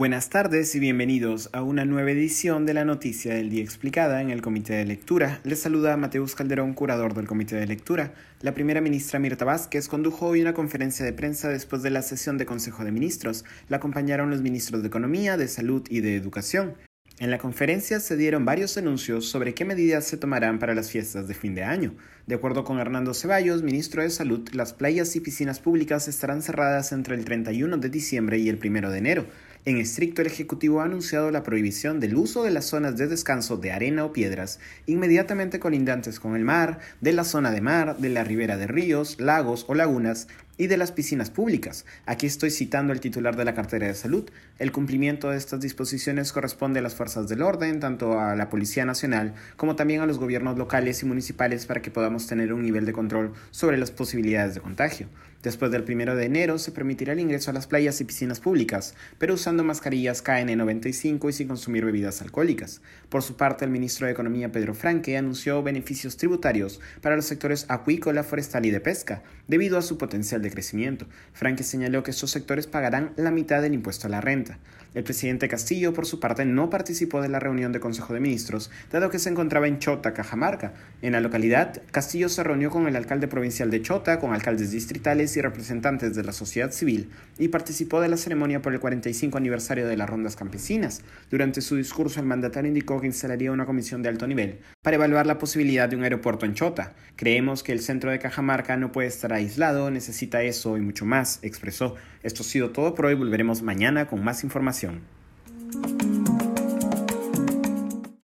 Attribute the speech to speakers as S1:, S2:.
S1: Buenas tardes y bienvenidos a una nueva edición de la Noticia del Día Explicada en el Comité de Lectura. Les saluda Mateus Calderón, curador del Comité de Lectura. La primera ministra Mirta Vázquez condujo hoy una conferencia de prensa después de la sesión de Consejo de Ministros. La acompañaron los ministros de Economía, de Salud y de Educación. En la conferencia se dieron varios anuncios sobre qué medidas se tomarán para las fiestas de fin de año. De acuerdo con Hernando Ceballos, ministro de Salud, las playas y piscinas públicas estarán cerradas entre el 31 de diciembre y el 1 de enero. En estricto, el Ejecutivo ha anunciado la prohibición del uso de las zonas de descanso de arena o piedras inmediatamente colindantes con el mar, de la zona de mar, de la ribera de ríos, lagos o lagunas y de las piscinas públicas. Aquí estoy citando al titular de la cartera de salud. El cumplimiento de estas disposiciones corresponde a las fuerzas del orden, tanto a la Policía Nacional como también a los gobiernos locales y municipales para que podamos tener un nivel de control sobre las posibilidades de contagio. Después del primero de enero se permitirá el ingreso a las playas y piscinas públicas, pero usando mascarillas KN95 y sin consumir bebidas alcohólicas. Por su parte, el ministro de Economía Pedro Franque anunció beneficios tributarios para los sectores acuícola, forestal y de pesca, debido a su potencial crecimiento. Franque señaló que estos sectores pagarán la mitad del impuesto a la renta. El presidente Castillo, por su parte, no participó de la reunión de Consejo de Ministros, dado que se encontraba en Chota, Cajamarca. En la localidad, Castillo se reunió con el alcalde provincial de Chota, con alcaldes distritales y representantes de la sociedad civil, y participó de la ceremonia por el 45 aniversario de las rondas campesinas. Durante su discurso, el mandatario indicó que instalaría una comisión de alto nivel para evaluar la posibilidad de un aeropuerto en Chota. Creemos que el centro de Cajamarca no puede estar aislado, necesita eso y mucho más, expresó. Esto ha sido todo por hoy, volveremos mañana con más información.